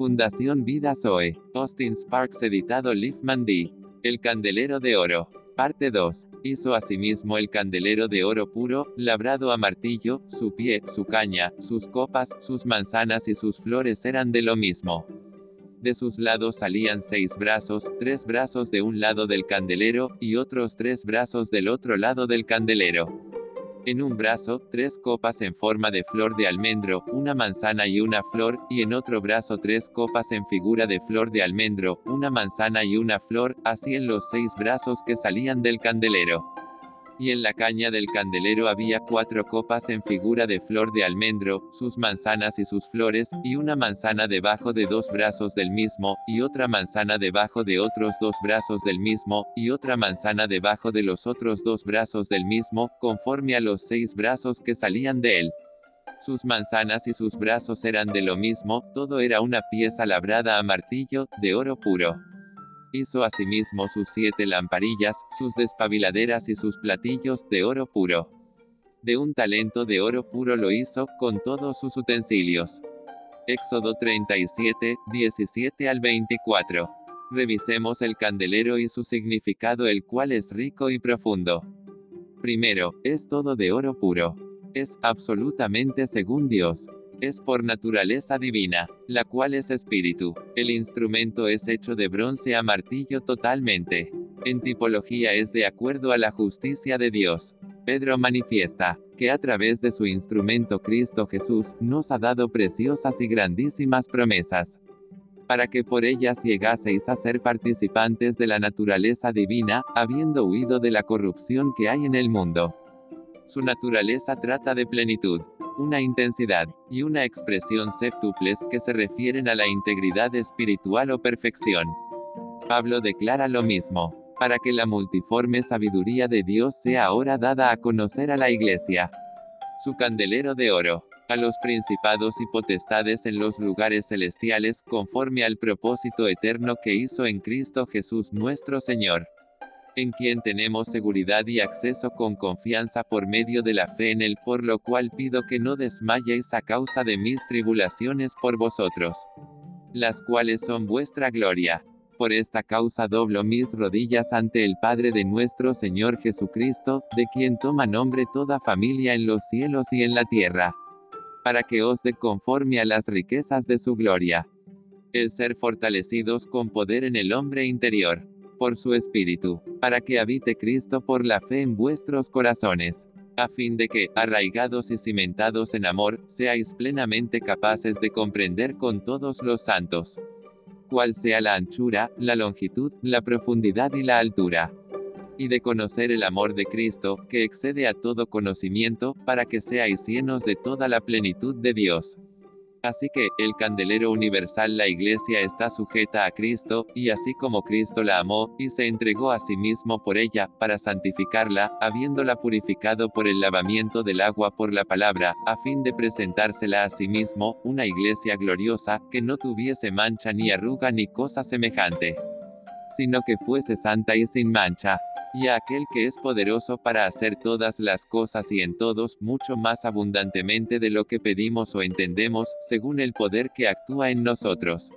Fundación Vida Zoe. Austin Sparks editado Liefman D. El Candelero de Oro. Parte 2. Hizo asimismo el candelero de oro puro, labrado a martillo, su pie, su caña, sus copas, sus manzanas y sus flores eran de lo mismo. De sus lados salían seis brazos, tres brazos de un lado del candelero, y otros tres brazos del otro lado del candelero. En un brazo, tres copas en forma de flor de almendro, una manzana y una flor, y en otro brazo tres copas en figura de flor de almendro, una manzana y una flor, así en los seis brazos que salían del candelero y en la caña del candelero había cuatro copas en figura de flor de almendro, sus manzanas y sus flores, y una manzana debajo de dos brazos del mismo, y otra manzana debajo de otros dos brazos del mismo, y otra manzana debajo de los otros dos brazos del mismo, conforme a los seis brazos que salían de él. Sus manzanas y sus brazos eran de lo mismo, todo era una pieza labrada a martillo, de oro puro. Hizo asimismo sus siete lamparillas, sus despabiladeras y sus platillos, de oro puro. De un talento de oro puro lo hizo, con todos sus utensilios. Éxodo 37, 17 al 24. Revisemos el candelero y su significado el cual es rico y profundo. Primero, es todo de oro puro. Es absolutamente según Dios es por naturaleza divina, la cual es espíritu. El instrumento es hecho de bronce a martillo totalmente. En tipología es de acuerdo a la justicia de Dios. Pedro manifiesta, que a través de su instrumento Cristo Jesús, nos ha dado preciosas y grandísimas promesas. Para que por ellas llegaseis a ser participantes de la naturaleza divina, habiendo huido de la corrupción que hay en el mundo. Su naturaleza trata de plenitud, una intensidad, y una expresión septuples que se refieren a la integridad espiritual o perfección. Pablo declara lo mismo, para que la multiforme sabiduría de Dios sea ahora dada a conocer a la Iglesia. Su candelero de oro, a los principados y potestades en los lugares celestiales, conforme al propósito eterno que hizo en Cristo Jesús nuestro Señor en quien tenemos seguridad y acceso con confianza por medio de la fe en él, por lo cual pido que no desmayéis a causa de mis tribulaciones por vosotros, las cuales son vuestra gloria. Por esta causa doblo mis rodillas ante el Padre de nuestro Señor Jesucristo, de quien toma nombre toda familia en los cielos y en la tierra, para que os dé conforme a las riquezas de su gloria, el ser fortalecidos con poder en el hombre interior por su Espíritu, para que habite Cristo por la fe en vuestros corazones, a fin de que, arraigados y cimentados en amor, seáis plenamente capaces de comprender con todos los santos, cuál sea la anchura, la longitud, la profundidad y la altura, y de conocer el amor de Cristo, que excede a todo conocimiento, para que seáis llenos de toda la plenitud de Dios. Así que, el candelero universal la iglesia está sujeta a Cristo, y así como Cristo la amó, y se entregó a sí mismo por ella, para santificarla, habiéndola purificado por el lavamiento del agua por la palabra, a fin de presentársela a sí mismo, una iglesia gloriosa, que no tuviese mancha ni arruga ni cosa semejante, sino que fuese santa y sin mancha y a aquel que es poderoso para hacer todas las cosas y en todos, mucho más abundantemente de lo que pedimos o entendemos, según el poder que actúa en nosotros.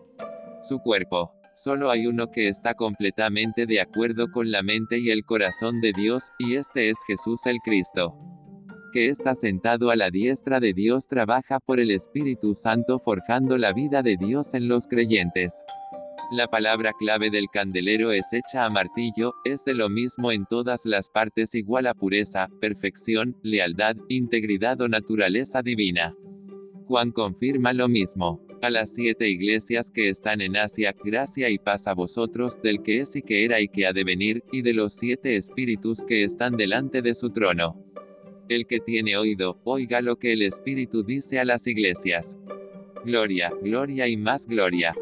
Su cuerpo. Solo hay uno que está completamente de acuerdo con la mente y el corazón de Dios, y este es Jesús el Cristo. Que está sentado a la diestra de Dios trabaja por el Espíritu Santo forjando la vida de Dios en los creyentes. La palabra clave del candelero es hecha a martillo, es de lo mismo en todas las partes igual a pureza, perfección, lealtad, integridad o naturaleza divina. Juan confirma lo mismo. A las siete iglesias que están en Asia, gracia y paz a vosotros, del que es y que era y que ha de venir, y de los siete espíritus que están delante de su trono. El que tiene oído, oiga lo que el Espíritu dice a las iglesias. Gloria, gloria y más gloria.